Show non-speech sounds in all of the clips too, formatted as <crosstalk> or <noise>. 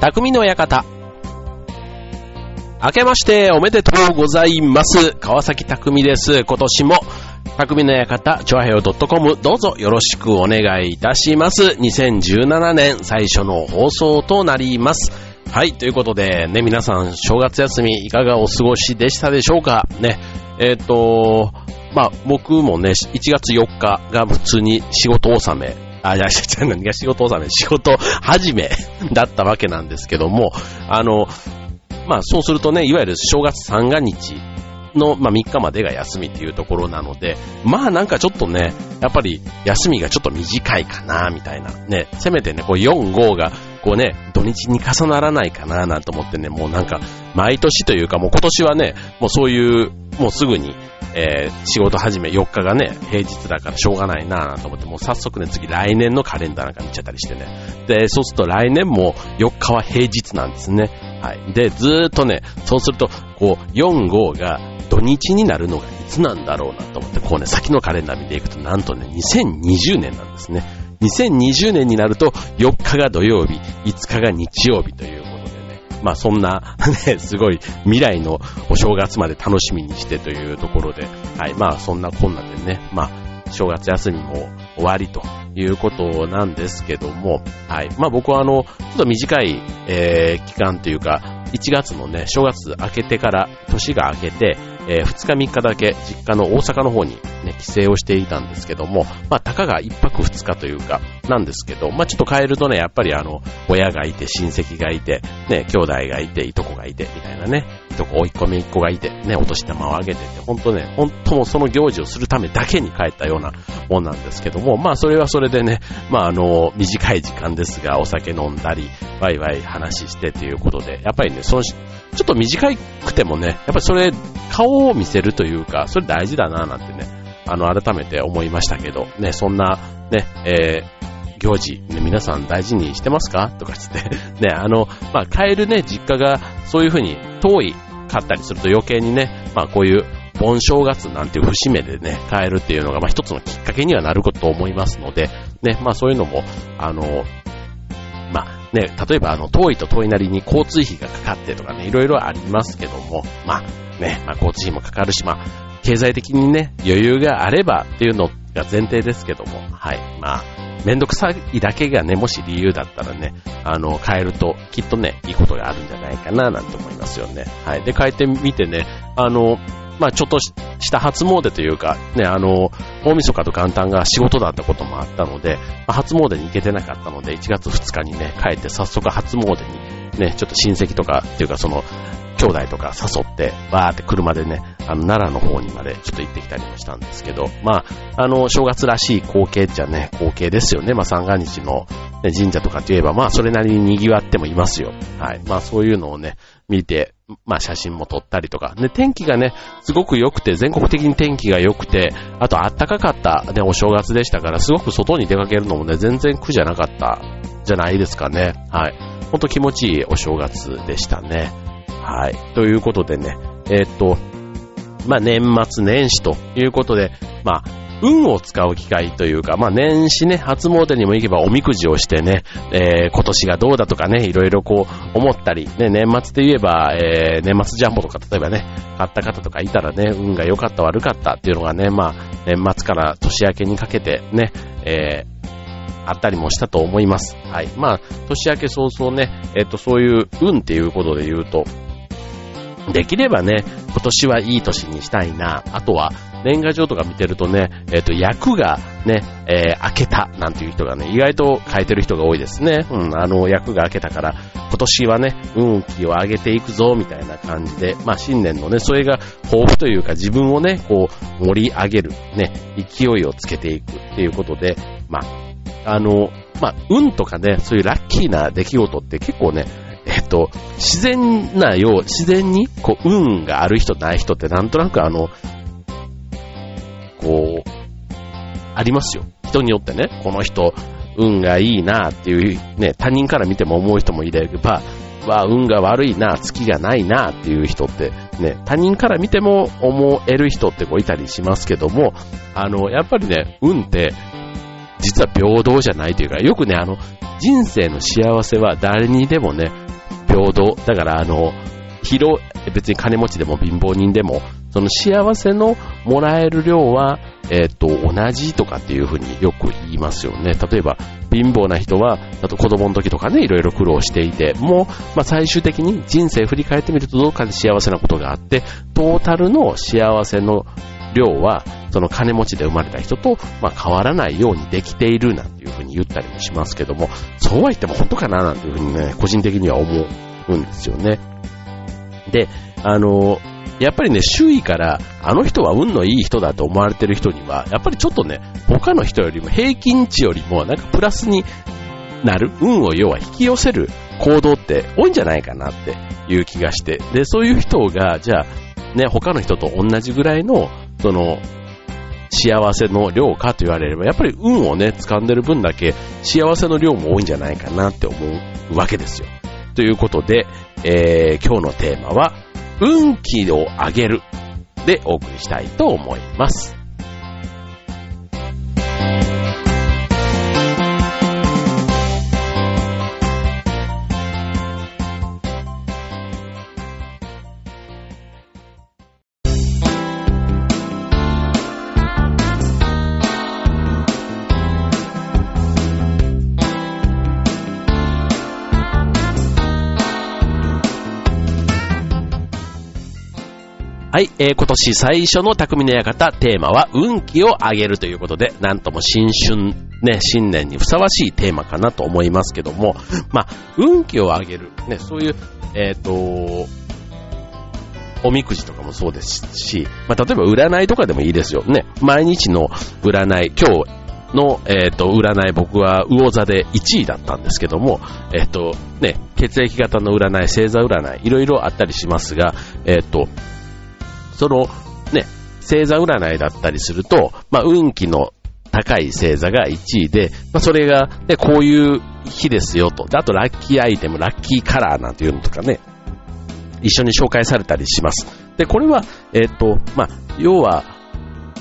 匠の館。明けましておめでとうございます。川崎匠です。今年も、匠の館、チョアヘオ .com どうぞよろしくお願いいたします。2017年最初の放送となります。はい、ということでね、皆さん正月休みいかがお過ごしでしたでしょうか？ね、えっ、と、まあ僕もね、1月4日が普通に仕事納め、あ、いや、じゃ何が仕事納め、仕事始め <laughs> だったわけなんですけども、あの、まあそうするとね、いわゆる正月三が日の、まあ、3日までが休みっていうところなので、まあなんかちょっとね、やっぱり休みがちょっと短いかな、みたいな。ね、せめてね、こう4、5が、こうね、土日に重ならないかな、なんて思ってね、もうなんか、毎年というかもう今年はね、もうそういう、もうすぐに、えー仕事始め4日がね、平日だからしょうがないなぁと思って、もう早速ね、次来年のカレンダーなんか見ちゃったりしてね。で、そうすると来年も4日は平日なんですね。はい。で、ずーっとね、そうすると、こう、4、5が土日になるのがいつなんだろうなと思って、こうね、先のカレンダー見ていくと、なんとね、2020年なんですね。2020年になると、4日が土曜日、5日が日曜日という。まあそんな、<laughs> ね、すごい未来のお正月まで楽しみにしてというところで、はい。まあそんなこんなでね、まあ正月休みも終わりということなんですけども、はい。まあ僕はあの、ちょっと短い、えー期間というか、1月のね、正月明けてから、年が明けて、えー2日3日だけ実家の大阪の方にね、帰省をしていたんですけども、まあ、たかが1泊2日というか、なんですけど、まあ、ちょっと帰るとね、やっぱりあの、親がいて、親戚がいて、ね、兄弟がいて、いとこがいて、みたいなね、とこ、おいっ子めいっ子がいて、ね、お年玉をあげてて、ほんとね、ほんともその行事をするためだけに帰ったようなもんなんですけども、まあ、それはそれでね、まあ、あの、短い時間ですが、お酒飲んだり、ワイワイ話してということで、やっぱりね、その、ちょっと短くてもね、やっぱりそれ、顔を見せるというか、それ大事だな、なんてね、あの、改めて思いましたけど、ね、そんな、ね、えー、行事、ね、皆さん大事にしてますか？とかつって、ね、あの、まあ、帰るね、実家がそういうふうに遠いかったりすると余計にね、まあ、こういう盆正月なんていう節目でね、帰るっていうのが、まあ、一つのきっかけにはなることと思いますので、ね、まあ、そういうのも、あの、まあね、例えばあの、遠いと遠いなりに交通費がかかってとかね、いろいろありますけども、まあね、まあ交通費もかかるし、まあ、経済的にね、余裕があればっていうのが前提ですけども、はい、まあ、めんどくさいだけがね、もし理由だったらね、あの、変えると、きっとね、いいことがあるんじゃないかな、なんて思いますよね。はい。で、変えてみてね、あの、まあちょっとした初詣というか、ね、あの、大晦日と元旦が仕事だったこともあったので、まあ初詣に行けてなかったので、1月2日にね、帰って早速初詣に、ね、ちょっと親戚とか、っていうかその、兄弟とか誘って、わーって車でね、あの、奈良の方にまでちょっと行ってきたりもしたんですけど、まあ、あの、正月らしい光景じゃね、光景ですよね。まあ、三が日の、ね、神社とかって言えば、まあ、それなりに賑わってもいますよ。はい。まあ、そういうのをね、見て、まあ、写真も撮ったりとか。で、天気がね、すごく良くて、全国的に天気が良くて、あと暖かかった、ね、お正月でしたから、すごく外に出かけるのもね、全然苦じゃなかった、じゃないですかね。はい。ほんと気持ちいいお正月でしたね。はい。ということでね、えーっと、まあ、年末年始ということで、まあ、運を使う機会というか、まあ、年始ね、初詣にも行けばおみくじをしてね、えー今年がどうだとかね、いろいろこう思ったり、ね、年末で言えば、えー年末ジャンボとか例えばね、買った方とかいたらね、運が良かった悪かったっていうのがね、まあ、年末から年明けにかけてね、えーあったりもしたと思います。はい。まあ、年明け早々ね、えっ、と、そういう運っていうことで言うと、できればね、今年はいい年にしたいな。あとは、年賀状とか見てるとね、えっ、と、役がね、えー、明けたなんていう人がね、意外と変えてる人が多いですね。うん、あの、役が明けたから、今年はね、運気を上げていくぞ、みたいな感じで、まあ、新年のね、それが抱負というか、自分をね、こう、盛り上げる、ね、勢いをつけていくっていうことで、まあ、あの、まあ、運とかね、そういうラッキーな出来事って結構ね、えっと、自然なよう、自然に、こう、運がある人ない人ってなんとなくあの、こう、ありますよ。人によってね、この人、運がいいなっていう、ね、他人から見ても思う人もいれば、は運が悪いな、月がないなっていう人って、ね、他人から見ても思える人ってこういたりしますけども、あの、やっぱりね、運って、実は平等じゃないというか、よくね、あの、人生の幸せは誰にでもね、平等。だからあの、広、別に金持ちでも貧乏人でも、その幸せのもらえる量は、えっ、と、同じとかっていうふうによく言いますよね。例えば、貧乏な人は、あと子供の時とかね、いろいろ苦労していて、もう、まあ最終的に人生振り返ってみるとどっかで幸せなことがあって、トータルの幸せの量は、その金持ちで生まれた人と、まあ変わらないようにできているなんていうふうに言ったりもしますけども、そうは言っても本当かななんていうふうにね、個人的には思うんですよね。で、あの、やっぱりね、周囲から、あの人は運のいい人だと思われてる人には、やっぱりちょっとね、他の人よりも平均値よりも、なんかプラスになる、運を要は引き寄せる行動って多いんじゃないかなっていう気がして。で、そういう人が、じゃあ、ね、他の人と同じぐらいの、その、幸せの量かと言われれば、やっぱり運をね、掴んでる分だけ幸せの量も多いんじゃないかなって思うわけですよ。ということで、えー、今日のテーマは、運気を上げるでお送りしたいと思います。はい、えー、今年最初の匠の館、テーマは運気を上げるということで、なんとも新春、ね、新年にふさわしいテーマかなと思いますけども、まあ、運気を上げる、ね、そういう、えっ、ー、と、おみくじとかもそうですし、まあ、例えば占いとかでもいいですよね。毎日の占い、今日の、えっ、ー、と、占い、僕は魚座で1位だったんですけども、えっ、ー、と、ね、血液型の占い、星座占い、いろいろあったりしますが、えっ、と、その、ね、星座占いだったりすると、まあ、運気の高い星座が1位で、まあ、それが、ね、こういう日ですよと。で、あと、ラッキーアイテム、ラッキーカラーなんていうのとかね、一緒に紹介されたりします。で、これは、えっ、ー、と、まあ、要は、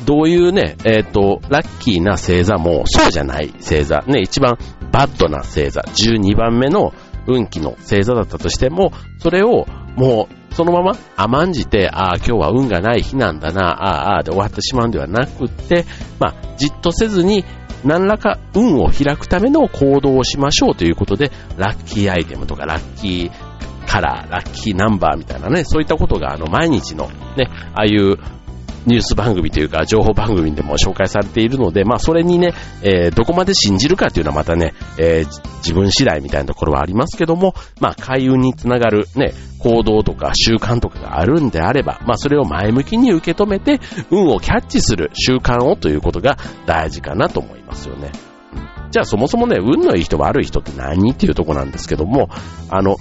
どういうね、えっ、ー、と、ラッキーな星座も、そうじゃない星座、ね、一番バッドな星座、12番目の運気の星座だったとしても、それをもうそのまま甘んじて、ああ、今日は運がない日なんだな、ああ、ああで終わってしまうんではなくって、まあ、じっとせずに、何らか運を開くための行動をしましょうということで、ラッキーアイテムとか、ラッキーカラー、ラッキーナンバーみたいなね、そういったことが、あの、毎日のね、ああいうニュース番組というか情報番組でも紹介されているので、まあそれにね、えー、どこまで信じるかっていうのはまたね、えー、自分次第みたいなところはありますけども、まあ開運につながるね、行動とか習慣とかがあるんであれば、まあそれを前向きに受け止めて、運をキャッチする習慣をということが大事かなと思いますよね。じゃあそもそもね、運のいい人悪い人って何っていうとこなんですけども、あの、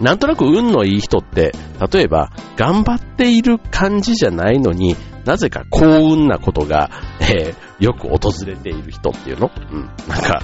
なんとなく運のいい人って、例えば、頑張っている感じじゃないのに、なぜか幸運なことが、えー、よく訪れている人っていうの？うん。なんか、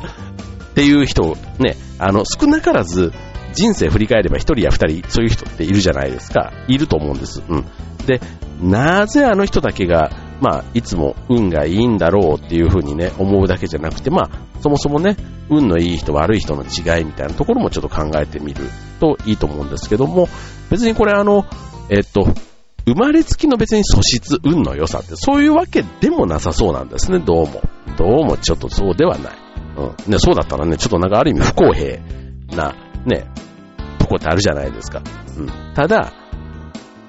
っていう人、ね、あの、少なからず、人生振り返れば一人や二人、そういう人っているじゃないですか。いると思うんです。うん。で、なぜあの人だけが、まあ、いつも運がいいんだろうっていうふうにね、思うだけじゃなくて、まあ、そもそもね、運のいい人悪い人の違いみたいなところもちょっと考えてみるといいと思うんですけども、別にこれあの、えっと、生まれつきの別に素質、運の良さってそういうわけでもなさそうなんですね、どうも。どうもちょっとそうではない。うん。ね、そうだったらね、ちょっとなんかある意味不公平な、ね、とこってあるじゃないですか。うん。ただ、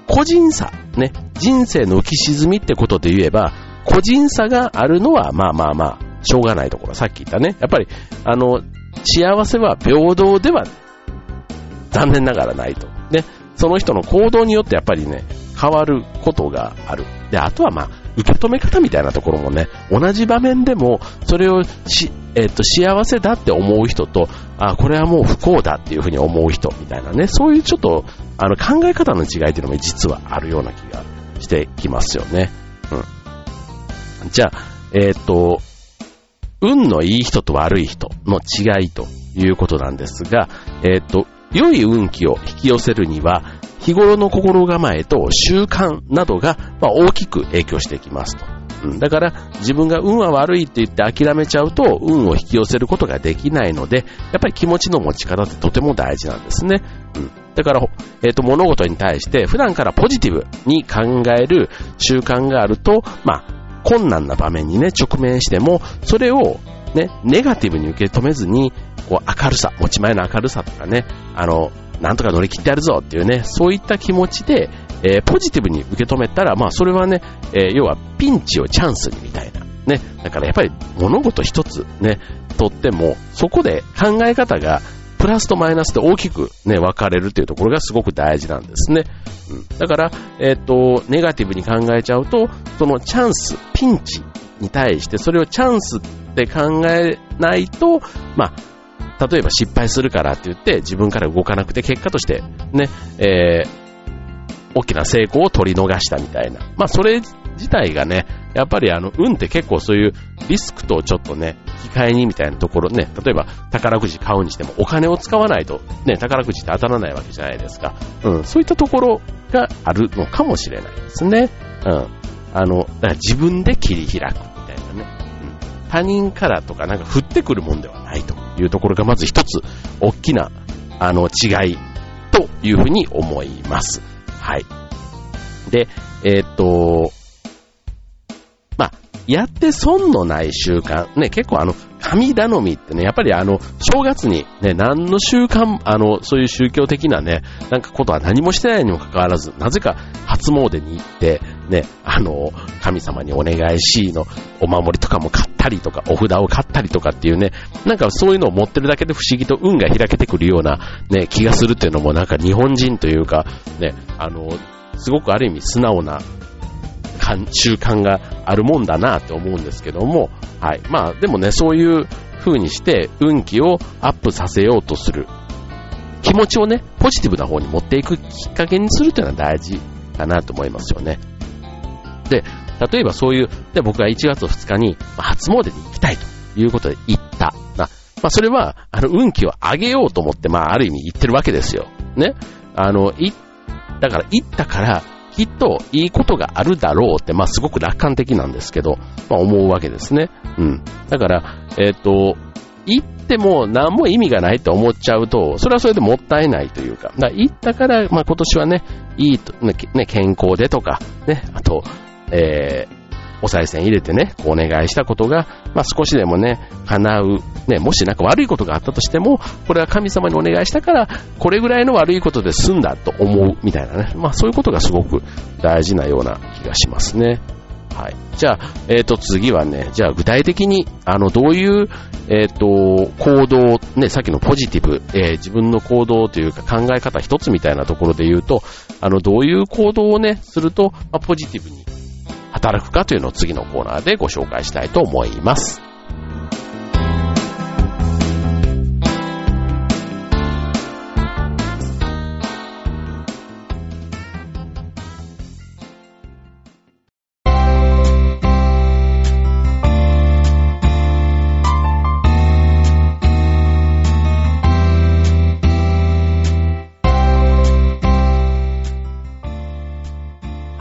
個人差、ね、人生の浮き沈みってことで言えば、個人差があるのは、まあまあまあ、しょうがないところ。さっき言ったね。やっぱり、あの、幸せは平等では、残念ながらないと。ね、その人の行動によってやっぱりね、変わることがある。で、あとはまあ、受け止め方みたいなところもね、同じ場面でも、それをし、えっ、と、幸せだって思う人と、あ、これはもう不幸だっていうふうに思う人みたいなね、そういうちょっと、あの、考え方の違いっていうのも実はあるような気がしてきますよね。うん。じゃあ、えっ、と、運のいい人と悪い人の違いということなんですが、えっ、と、良い運気を引き寄せるには、日頃の心構えと習慣などが、ま、大きく影響してきますと。うん、だから自分が運は悪いって言って諦めちゃうと運を引き寄せることができないので、やっぱり気持ちの持ち方ってとても大事なんですね。うん、だから、え、ー、と、物事に対して普段からポジティブに考える習慣があると、まあ、困難な場面にね、直面しても、それをね、ネガティブに受け止めずに、こう明るさ、持ち前の明るさとかね、あの、なんとか乗り切ってやるぞっていうね、そういった気持ちで、えー、ポジティブに受け止めたら、まあそれはね、えー、要はピンチをチャンスにみたいな。ね。だからやっぱり物事一つね、とっても、そこで考え方がプラスとマイナスで大きくね、分かれるっていうところがすごく大事なんですね。うん、だから、えっ、ー、と、ネガティブに考えちゃうと、そのチャンス、ピンチに対して、それをチャンスって考えないと、まあ、例えば失敗するからって言って自分から動かなくて結果としてね、えー、大きな成功を取り逃したみたいな。まあそれ自体がね、やっぱりあの、運って結構そういうリスクとちょっとね、引き換えにみたいなところね、例えば宝くじ買うにしてもお金を使わないとね、宝くじって当たらないわけじゃないですか。うん、そういったところがあるのかもしれないですね。うん。あの、自分で切り開くみたいなね。うん。他人からとかなんか降ってくるもんではないというところがまず一つ大きなあの違いというふうに思います。はい。で、えー、っと、まあ、やって損のない習慣。ね、結構あの、神頼みってね、やっぱりあの、正月にね、何の習慣、あの、そういう宗教的なね、なんかことは何もしてないにもかかわらず、なぜか初詣に行って、ね、あの、神様にお願いしのお守りとかも買ったりとか、お札を買ったりとかっていうね、なんかそういうのを持ってるだけで不思議と運が開けてくるようなね、気がするっていうのもなんか日本人というか、ね、あの、すごくある意味素直な習慣があるもんだなって思うんですけども、はい。まあでもね、そういう風にして運気をアップさせようとする気持ちをね、ポジティブな方に持っていくきっかけにするというのは大事かなと思いますよね。で、例えばそういう、で僕が1月2日に初詣に行きたいということで行った。まあ、それは、あの、運気を上げようと思って、まあ、ある意味言ってるわけですよ。ね。あの、い、だから行ったから、きっといいことがあるだろうって、まあ、すごく楽観的なんですけど、まあ、思うわけですね。うん。だから、えっ、ー、と、行っても何も意味がないと思っちゃうと、それはそれでもったいないというか、だから行ったから、まあ、今年はね、いいと、ね、健康でとか、ね、あと、えー、お賽銭入れてね、こうお願いしたことが、まあ、少しでもね、叶う。ね、もしなんか悪いことがあったとしても、これは神様にお願いしたから、これぐらいの悪いことで済んだと思う、みたいなね。まあ、そういうことがすごく大事なような気がしますね。はい。じゃあ、えっ、ー、と、次はね、じゃあ具体的に、あの、どういう、えっ、ー、と、行動、ね、さっきのポジティブ、えー、自分の行動というか考え方一つみたいなところで言うと、あの、どういう行動をね、すると、まあ、ポジティブに働くかというのを次のコーナーでご紹介したいと思います。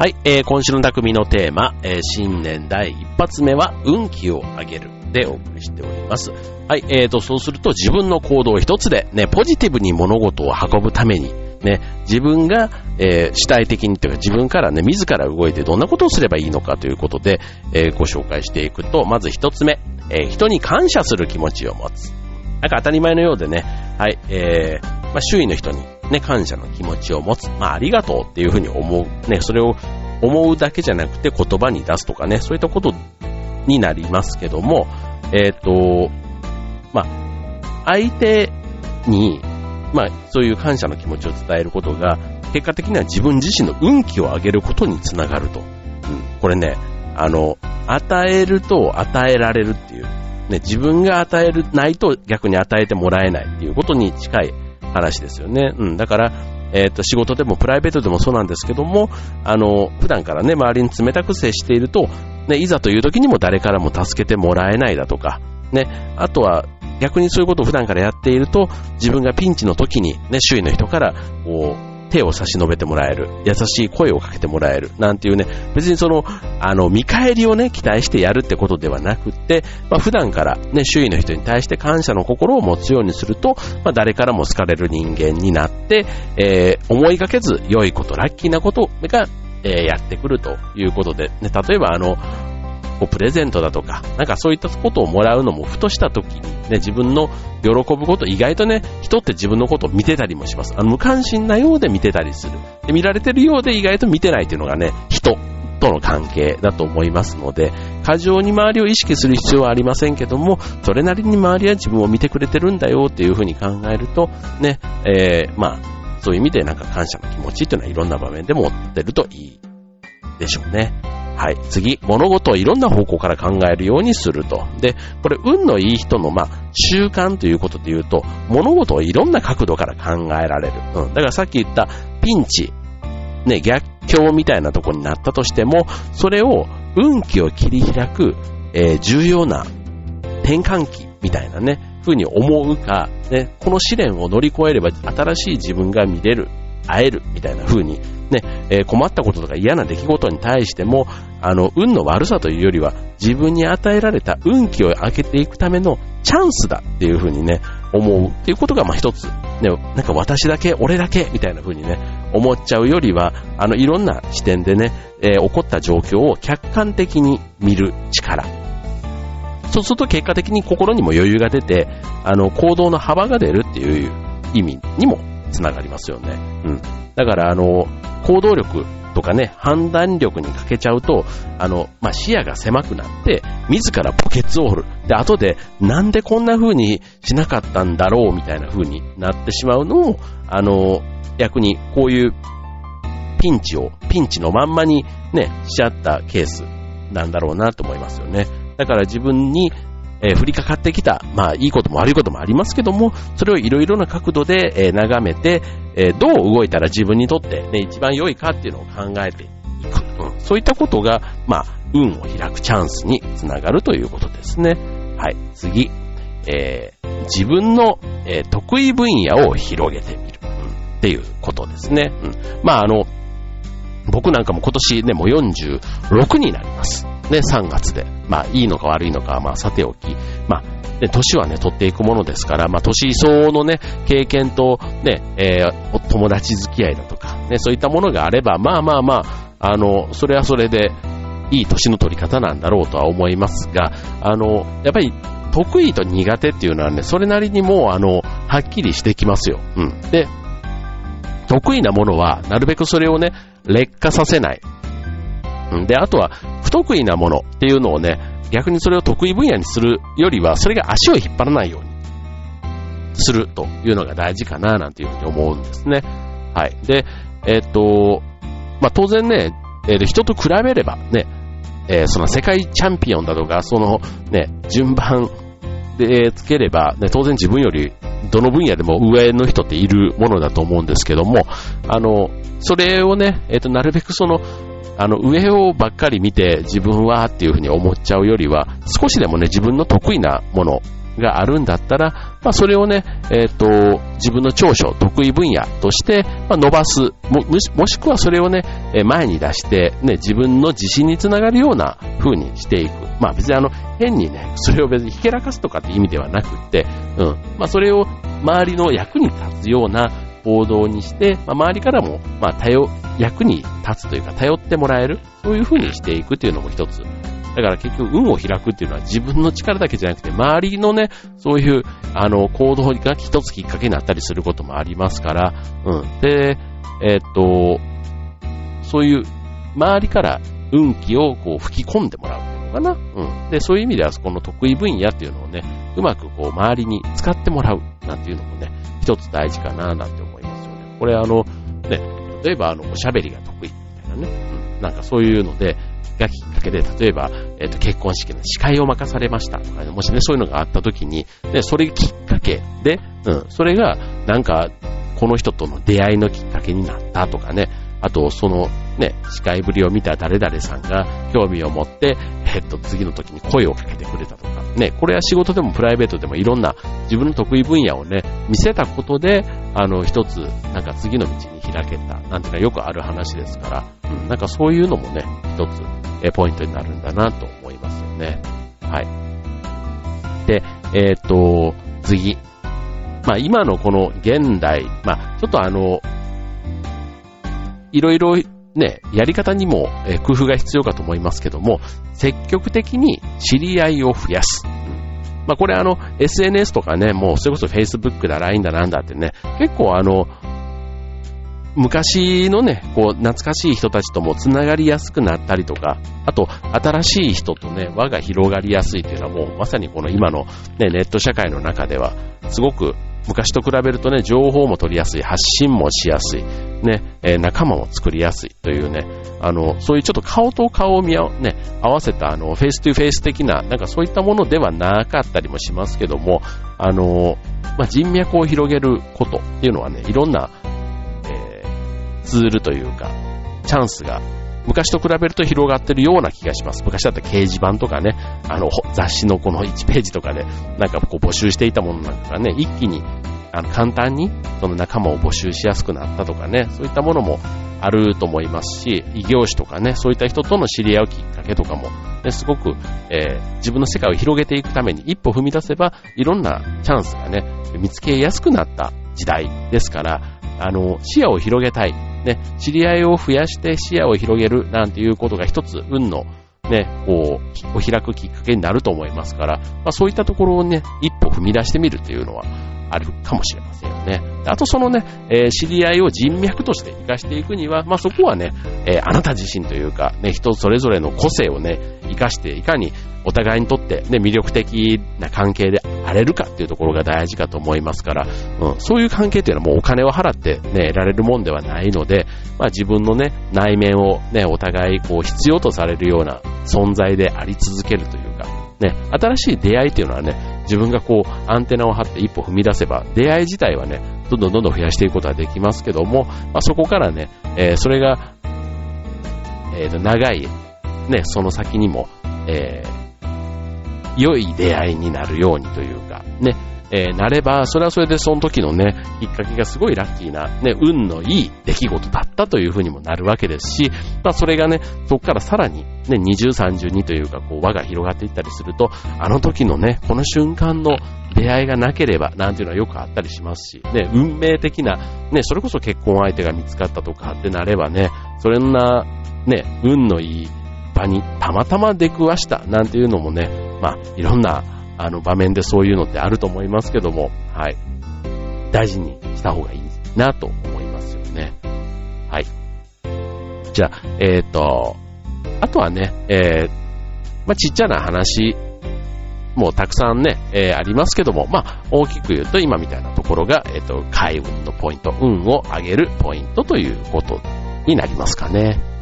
はい、えー、今週の匠のテーマ、えー、新年第一発目は運気を上げるでお送りしております。はい、えーと、そうすると自分の行動一つでね、ポジティブに物事を運ぶために、ね、自分が、えー、主体的にというか自分からね、自ら動いてどんなことをすればいいのかということで、えー、ご紹介していくと、まず一つ目、えー、人に感謝する気持ちを持つ。なんか当たり前のようでね、はい、えー、まあ、周囲の人にね、感謝の気持ちを持つ。まあ、ありがとうっていうふうに思う。ね、それを思うだけじゃなくて言葉に出すとかね、そういったことになりますけども、えっ、ー、と、まあ、相手に、まあ、そういう感謝の気持ちを伝えることが、結果的には自分自身の運気を上げることにつながると。うん、これね、あの、与えると与えられるっていう、ね、自分が与えるないと逆に与えてもらえないっていうことに近い話ですよね。うん、だから、えっ、ー、と、仕事でもプライベートでもそうなんですけども、あの、普段からね、周りに冷たく接していると、ね、いざという時にも誰からも助けてもらえないだとか、ね、あとは逆にそういうことを普段からやっていると、自分がピンチの時にね、周囲の人から、こう、手を差し伸べてもらえる。優しい声をかけてもらえる。なんていうね、別にその、あの、見返りをね、期待してやるってことではなくって、まあ、普段からね、周囲の人に対して感謝の心を持つようにすると、まあ、誰からも好かれる人間になって、えー、思いがけず良いこと、ラッキーなことが、えー、やってくるということで、ね、例えばあの、こうプレゼントだとか、なんかそういったことをもらうのもふとした時にね、自分の喜ぶこと、意外とね、人って自分のことを見てたりもします。あの、無関心なようで見てたりする。で、見られてるようで意外と見てないっていうのがね、人との関係だと思いますので、過剰に周りを意識する必要はありませんけども、それなりに周りは自分を見てくれてるんだよっていうふうに考えると、ね、えー、まあ、そういう意味でなんか感謝の気持ちっていうのはいろんな場面で持ってるといいでしょうね。はい。次、物事をいろんな方向から考えるようにすると。で、これ、運のいい人の、まあ、習慣ということで言うと、物事をいろんな角度から考えられる。うん。だからさっき言ったピンチ、ね、逆境みたいなとこになったとしても、それを運気を切り開く、えー、重要な転換期みたいなね、風に思うか、ね、この試練を乗り越えれば新しい自分が見れる、会えるみたいな風にね、えー、困ったこととか嫌な出来事に対しても、あの、運の悪さというよりは、自分に与えられた運気を上げていくためのチャンスだっていうふうにね、思うっていうことが、まあ一つ、ね、なんか私だけ、俺だけ、みたいな風にね、思っちゃうよりは、あの、いろんな視点でね、えー、起こった状況を客観的に見る力。そうすると結果的に心にも余裕が出て、あの、行動の幅が出るっていう意味にもつながりますよね。うん。だから、あの、行動力とかね、判断力に欠けちゃうと、あの、まあ、視野が狭くなって、自らポケツを掘る。で、後で、なんでこんな風にしなかったんだろうみたいな風になってしまうのも、あの、逆にこういうピンチを、ピンチのまんまにね、しちゃったケースなんだろうなと思いますよね。だから自分にえー、降りかかってきた、まあ、いいことも悪いこともありますけども、それをいろいろな角度で、えー、眺めて、えー、どう動いたら自分にとって、ね、一番良いかっていうのを考えていく。うん、そういったことが、まあ、運を開くチャンスにつながるということですね。はい、次。えー、自分の、えー、得意分野を広げてみる、うん、っていうことですね。うん、まあ、あの、僕なんかも今年ね、もう46になります。ね、3月で。まあ、いいのか悪いのかは、まあ、さておき。まあ、ね、年はね、取っていくものですから、まあ、年相応のね、経験と、ね、えー、友達付き合いだとか、ね、そういったものがあれば、まあまあまあ、あの、それはそれで、いい年の取り方なんだろうとは思いますが、あの、やっぱり、得意と苦手っていうのはね、それなりにもう、あの、はっきりしてきますよ。うん。で、得意なものは、なるべくそれをね、劣化させない。で、あとは、不得意なものっていうのをね、逆にそれを得意分野にするよりは、それが足を引っ張らないようにするというのが大事かな、なんていうふうに思うんですね。はい。で、えー、っと、まあ、当然ね、えー、人と比べればね、えー、その世界チャンピオンだとか、そのね、順番でつければ、ね、当然自分よりどの分野でも上の人っているものだと思うんですけども、あの、それをね、えっ、と、なるべくその、あの、上をばっかり見て自分はっていうふうに思っちゃうよりは、少しでもね、自分の得意なものがあるんだったら、まあ、それをね、えっ、ー、と、自分の長所、得意分野として、まあ、伸ばすも、もしくはそれをね、前に出して、ね、自分の自信につながるような風にしていく。まあ別にあの、変にね、それを別にひけらかすとかって意味ではなくって、うん。まあそれを周りの役に立つような行動にして、まあ、周りからも、まあ、頼、役に立つというか、頼ってもらえる、そういう風にしていくっていうのも一つ。だから結局、運を開くっていうのは自分の力だけじゃなくて、周りのね、そういう、あの、行動が一つきっかけになったりすることもありますから、うん。で、えー、っと、そういう、周りから運気をこう吹き込んでもらうっていうのかな。うん。で、そういう意味では、この得意分野っていうのをね、うまくこう、周りに使ってもらうなんていうのもね、一つ大事かななんて。これあの、ね、例えばあの、おしゃべりが得意みたいなね、うん、なんかそういうので、がきっかけで、例えば、えっ、ー、と、結婚式の司会を任されましたとか、ね、もしね、そういうのがあった時に、ね、それきっかけで、うん、それが、なんか、この人との出会いのきっかけになったとかね、あと、その、ね、司会ぶりを見た誰々さんが興味を持って、えっと、次の時に声をかけてくれたとか、ね、これは仕事でもプライベートでもいろんな自分の得意分野をね、見せたことで、あの、一つ、なんか次の道に開けた、なんていうかよくある話ですから、うん、なんかそういうのもね、一つ、え、ポイントになるんだなと思いますよね。はい。で、えっ、と、次。まあ今のこの現代、まあちょっとあの、いろいろね、やり方にも、工夫が必要かと思いますけども、積極的に知り合いを増やす。まあこれあの、SNS とかね、もうそれこそ Facebook だ、LINE だなんだってね、結構あの、昔のね、こう、懐かしい人たちとも繋がりやすくなったりとか、あと、新しい人とね、輪が広がりやすいというのはもう、まさにこの今のね、ネット社会の中では、すごく昔と比べるとね、情報も取りやすい、発信もしやすい、ね、えー、仲間も作りやすいというね、あの、そういうちょっと顔と顔を見合,、ね、合わせた、あの、 face to face 的な、なんかそういったものではなかったりもしますけども、あの、まあ、人脈を広げることっていうのはね、いろんな、えー、ツールというか、チャンスが昔と比べると広がってるような気がします。昔だったら掲示板とかね、あの、雑誌のこの1ページとかで、なんかこう募集していたものなんかがね、一気に、あの、簡単に、その仲間を募集しやすくなったとかね、そういったものもあると思いますし、異業種とかね、そういった人との知り合うきっかけとかも、ね、すごく、えー、自分の世界を広げていくために一歩踏み出せば、いろんなチャンスがね、見つけやすくなった時代ですから、あの、視野を広げたい。ね、知り合いを増やして視野を広げるなんていうことが一つ運のね、こう、お開くきっかけになると思いますから、まあそういったところをね、一歩踏み出してみるというのはあるかもしれませんよね。あとそのね、えー、知り合いを人脈として活かしていくには、まあそこはね、えー、あなた自身というか、ね、人それぞれの個性をね、活かしていかにお互いにとってね、魅力的な関係であれるかっていうところが大事かと思いますから、うん、そういう関係っていうのはもうお金を払ってね、得られるもんではないので、まあ自分のね、内面をね、お互いこう必要とされるような存在であり続けるというか、ね、新しい出会いっていうのはね、自分がこうアンテナを張って一歩踏み出せば、出会い自体はね、どんどんどんどん増やしていくことができますけども、まあ、そこからね、えー、それが、えー、長い、ね、その先にも、えー、良い出会いになるようにというか、ね、えー、なれば、それはそれでその時のね、きっかけがすごいラッキーな、ね、運のいい出来事だったというふうにもなるわけですし、まあそれがね、そこからさらに、ね、20、30にというか、こう輪が広がっていったりすると、あの時のね、この瞬間の出会いがなければ、なんていうのはよくあったりしますし、ね、運命的な、ね、それこそ結婚相手が見つかったとかってなればね、それな、ね、運のいい場にたまたま出くわしたなんていうのもね、まあ、いろんな、あの、場面でそういうのってあると思いますけども、はい。大事にした方がいいなと思いますよね。はい。じゃあ、えっ、ー、と、あとはね、えー、まあ、ちっちゃな話もうたくさんね、えー、ありますけども、まあ、大きく言うと今みたいなところが、えっ、ー、と、開運のポイント、運を上げるポイントということになりますかね。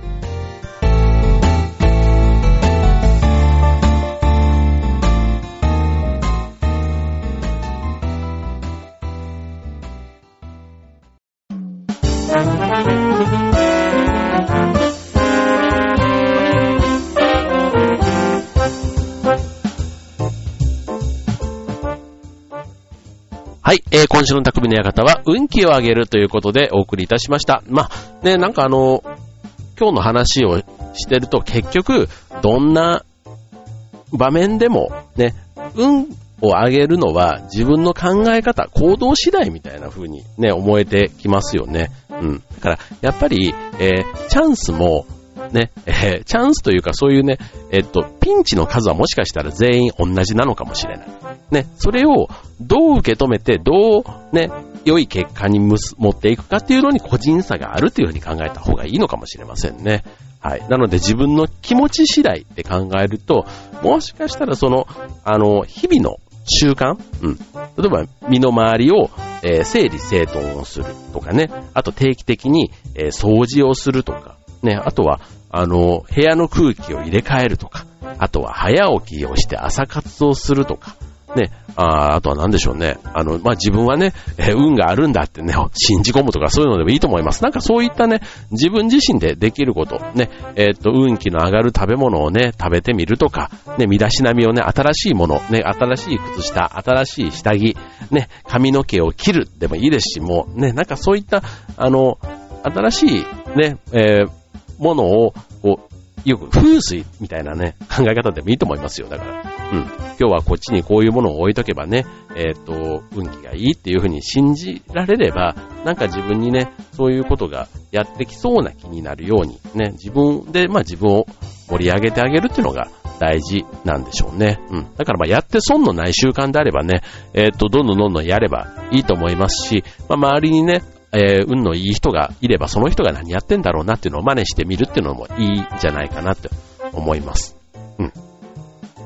えー、今週の匠の館は運気を上げるということでお送りいたしました。まあ、ね、なんかあの、今日の話をしてると結局、どんな場面でもね、運を上げるのは自分の考え方、行動次第みたいな風にね、思えてきますよね。うん。だから、やっぱり、えー、チャンスも、ね、えー、チャンスというかそういうね、えっと、ピンチの数はもしかしたら全員同じなのかもしれない。ね、それをどう受け止めて、どうね、良い結果に持っていくかっていうのに個人差があるというふうに考えた方がいいのかもしれませんね。はい。なので自分の気持ち次第って考えると、もしかしたらその、あの、日々の習慣うん。例えば、身の回りを、えー、整理整頓をするとかね。あと定期的に、えー、掃除をするとか。ね。あとは、あの、部屋の空気を入れ替えるとか。あとは早起きをして朝活をするとか。ね。ああとは何でしょうね。あの、まあ、自分はね、運があるんだってね、信じ込むとかそういうのでもいいと思います。なんかそういったね、自分自身でできること、ね、えー、っと、運気の上がる食べ物をね、食べてみるとか、ね、身だしなみをね、新しいもの、ね、新しい靴下、新しい下着、ね、髪の毛を切るでもいいですし、もう、ね、なんかそういった、あの、新しいね、えー、ものを、こう、よく風水みたいなね、<laughs> 考え方でもいいと思いますよ。だから、うん。今日はこっちにこういうものを置いとけばね、えっ、ー、と、運気がいいっていうふうに信じられれば、なんか自分にね、そういうことがやってきそうな気になるように、ね、自分で、まあ自分を盛り上げてあげるっていうのが大事なんでしょうね。うん。だからまあやって損のない習慣であればね、えっ、ー、と、どんどんどんどんやればいいと思いますし、まあ周りにね、えー、運のいい人がいれば、その人が何やってんだろうなっていうのを真似してみるっていうのもいいんじゃないかなって思います。うん。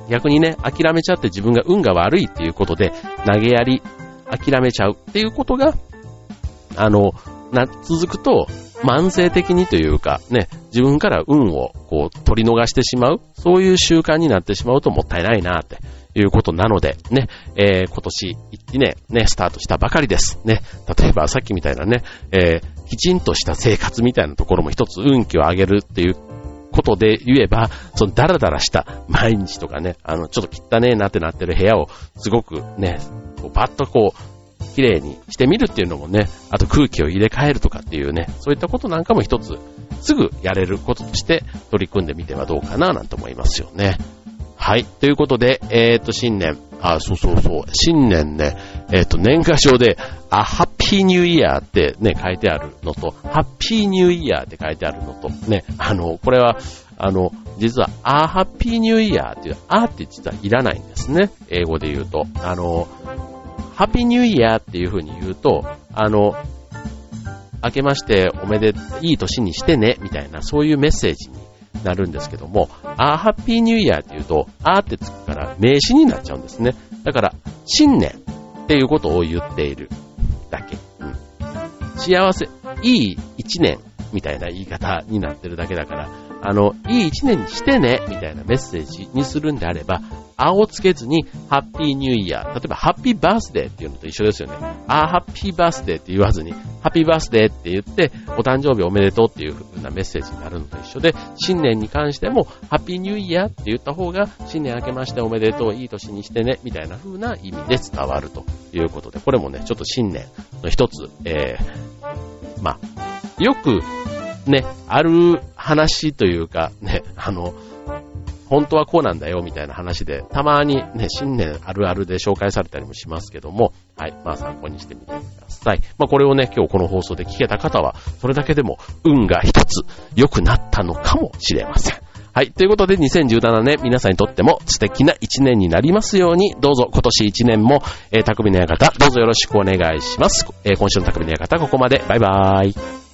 逆にね、諦めちゃって自分が運が悪いっていうことで、投げやり、諦めちゃうっていうことが、あの、な、続くと、慢性的にというか、ね、自分から運をこう取り逃してしまう、そういう習慣になってしまうともったいないなっていうことなので、ね、えー、今年1年ね、スタートしたばかりです。ね、例えばさっきみたいなね、えー、きちんとした生活みたいなところも一つ運気を上げるっていうことで言えば、そのダラダラした毎日とかね、あの、ちょっと汚ねえなってなってる部屋をすごくね、こうバッとこう、綺麗にしてみるっていうのもね、あと空気を入れ替えるとかっていうね、そういったことなんかも一つすぐやれることとして取り組んでみてはどうかななんて思いますよね。はい。ということで、えっ、ー、と、新年、あ、そうそうそう、新年ね、えっ、ー、と、年賀状で、あ、ハッピーニューイヤーってね、書いてあるのと、ハッピーニューイヤーって書いてあるのと、ね、あの、これは、あの、実は、あ、ハッピーニューイヤーっていう、あって実はいらないんですね。英語で言うと。あの、ハッピーニューイヤーっていう風に言うと、あの、明けましておめで、いい年にしてね、みたいな、そういうメッセージになるんですけども、あーハッピーニューイヤーって言うと、あーってつくから名詞になっちゃうんですね。だから、新年っていうことを言っているだけ。うん、幸せ、いい一年みたいな言い方になってるだけだから、あの、いい一年にしてね、みたいなメッセージにするんであれば、あをつけずに、ハッピーニューイヤー。例えば、ハッピーバースデーっていうのと一緒ですよね。あハッピーバースデーって言わずに、ハッピーバースデーって言って、お誕生日おめでとうっていう風なメッセージになるのと一緒で、新年に関しても、ハッピーニューイヤーって言った方が、新年明けましておめでとう、いい年にしてね、みたいな風な意味で伝わるということで、これもね、ちょっと新年の一つ、えー、まあ、よく、ね、ある話というか、ね、あの、本当はこうなんだよ、みたいな話で、たまにね、新年あるあるで紹介されたりもしますけども、はい、まあ参考にしてみてください。まあこれをね、今日この放送で聞けた方は、それだけでも運が一つ良くなったのかもしれません。はい。ということで、2017年、皆さんにとっても素敵な一年になりますように、どうぞ今年一年も、えー、匠の館、どうぞよろしくお願いします。えー、今週の匠の館、ここまで。バイバーイ。